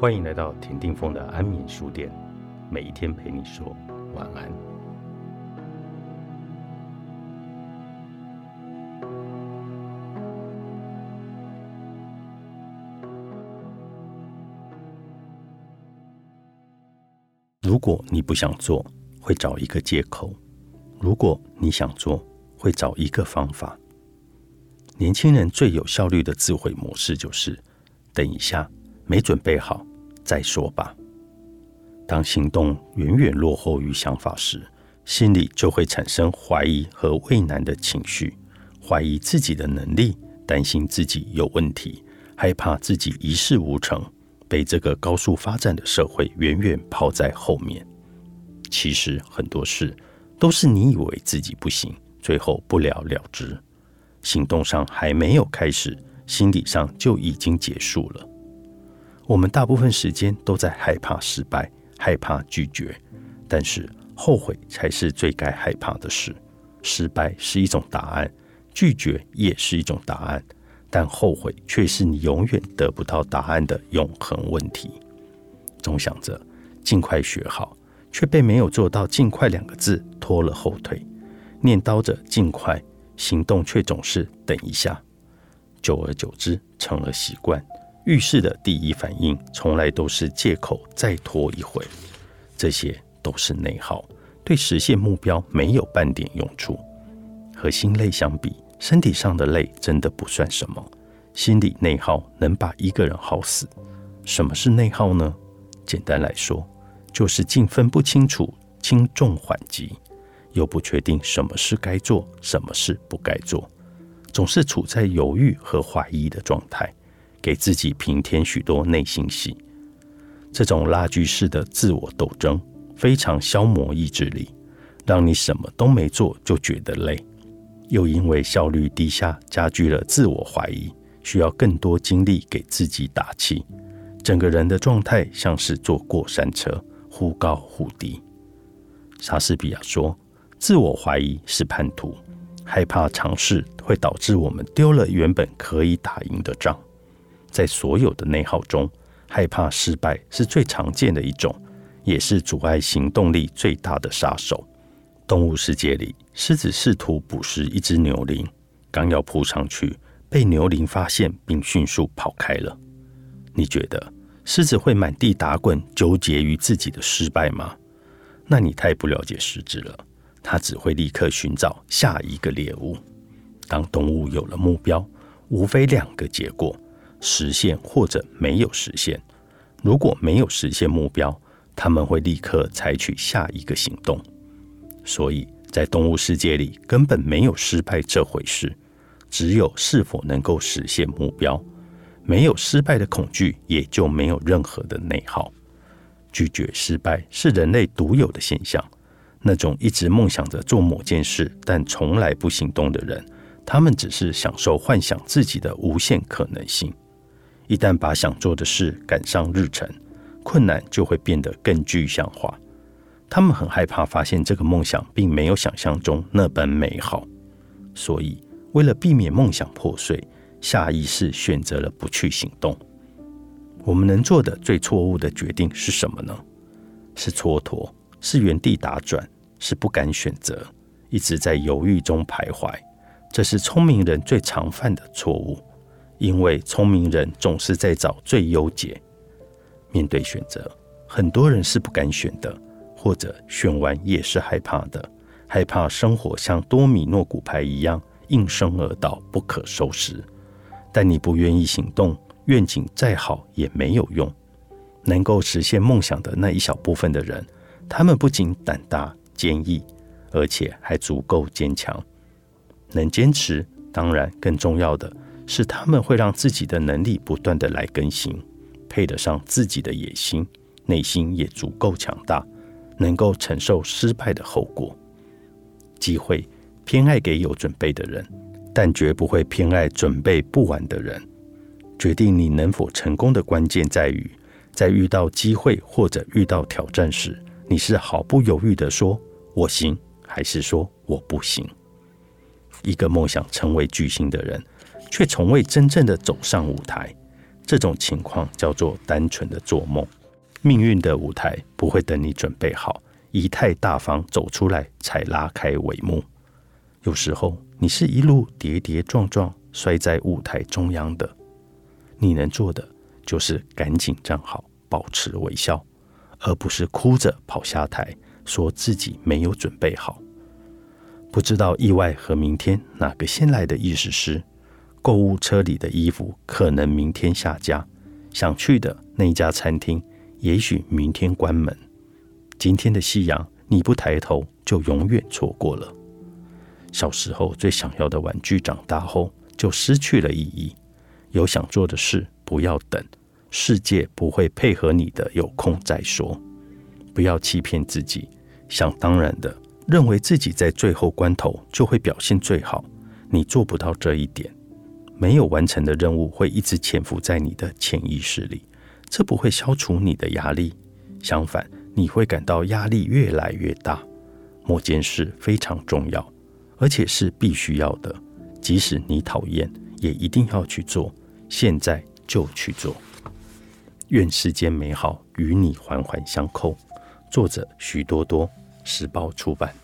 欢迎来到田定峰的安眠书店，每一天陪你说晚安。如果你不想做，会找一个借口；如果你想做，会找一个方法。年轻人最有效率的自毁模式就是：等一下，没准备好再说吧。当行动远远落后于想法时，心里就会产生怀疑和畏难的情绪，怀疑自己的能力，担心自己有问题，害怕自己一事无成。被这个高速发展的社会远远抛在后面。其实很多事都是你以为自己不行，最后不了了之。行动上还没有开始，心理上就已经结束了。我们大部分时间都在害怕失败，害怕拒绝，但是后悔才是最该害怕的事。失败是一种答案，拒绝也是一种答案。但后悔却是你永远得不到答案的永恒问题。总想着尽快学好，却被没有做到“尽快”两个字拖了后腿；念叨着尽快，行动却总是等一下。久而久之，成了习惯。遇事的第一反应，从来都是借口再拖一会。这些都是内耗，对实现目标没有半点用处。和心累相比。身体上的累真的不算什么，心理内耗能把一个人耗死。什么是内耗呢？简单来说，就是竟分不清楚轻重缓急，又不确定什么是该做，什么是不该做，总是处在犹豫和怀疑的状态，给自己平添许多内心戏。这种拉锯式的自我斗争，非常消磨意志力，让你什么都没做就觉得累。又因为效率低下，加剧了自我怀疑，需要更多精力给自己打气，整个人的状态像是坐过山车，忽高忽低。莎士比亚说：“自我怀疑是叛徒，害怕尝试会导致我们丢了原本可以打赢的仗。”在所有的内耗中，害怕失败是最常见的一种，也是阻碍行动力最大的杀手。动物世界里，狮子试图捕食一只牛羚，刚要扑上去，被牛羚发现并迅速跑开了。你觉得狮子会满地打滚，纠结于自己的失败吗？那你太不了解狮子了。它只会立刻寻找下一个猎物。当动物有了目标，无非两个结果：实现或者没有实现。如果没有实现目标，他们会立刻采取下一个行动。所以在动物世界里，根本没有失败这回事，只有是否能够实现目标。没有失败的恐惧，也就没有任何的内耗。拒绝失败是人类独有的现象。那种一直梦想着做某件事，但从来不行动的人，他们只是享受幻想自己的无限可能性。一旦把想做的事赶上日程，困难就会变得更具象化。他们很害怕发现这个梦想并没有想象中那般美好，所以为了避免梦想破碎，下意识选择了不去行动。我们能做的最错误的决定是什么呢？是蹉跎，是原地打转，是不敢选择，一直在犹豫中徘徊。这是聪明人最常犯的错误，因为聪明人总是在找最优解。面对选择，很多人是不敢选的。或者选完也是害怕的，害怕生活像多米诺骨牌一样应声而倒，不可收拾。但你不愿意行动，愿景再好也没有用。能够实现梦想的那一小部分的人，他们不仅胆大坚毅，而且还足够坚强，能坚持。当然，更重要的是，他们会让自己的能力不断的来更新，配得上自己的野心，内心也足够强大。能够承受失败的后果，机会偏爱给有准备的人，但绝不会偏爱准备不完的人。决定你能否成功的关键在于，在遇到机会或者遇到挑战时，你是毫不犹豫的说“我行”，还是说“我不行”。一个梦想成为巨星的人，却从未真正的走上舞台，这种情况叫做单纯的做梦。命运的舞台不会等你准备好，仪态大方走出来才拉开帷幕。有时候你是一路跌跌撞撞摔在舞台中央的，你能做的就是赶紧站好，保持微笑，而不是哭着跑下台，说自己没有准备好。不知道意外和明天哪个先来的意思是，购物车里的衣服可能明天下架，想去的那家餐厅也许明天关门。今天的夕阳，你不抬头就永远错过了。小时候最想要的玩具，长大后就失去了意义。有想做的事，不要等，世界不会配合你的，有空再说。不要欺骗自己，想当然的。认为自己在最后关头就会表现最好，你做不到这一点。没有完成的任务会一直潜伏在你的潜意识里，这不会消除你的压力，相反，你会感到压力越来越大。某件事非常重要，而且是必须要的，即使你讨厌，也一定要去做。现在就去做。愿世间美好与你环环相扣。作者：许多多。时报出版。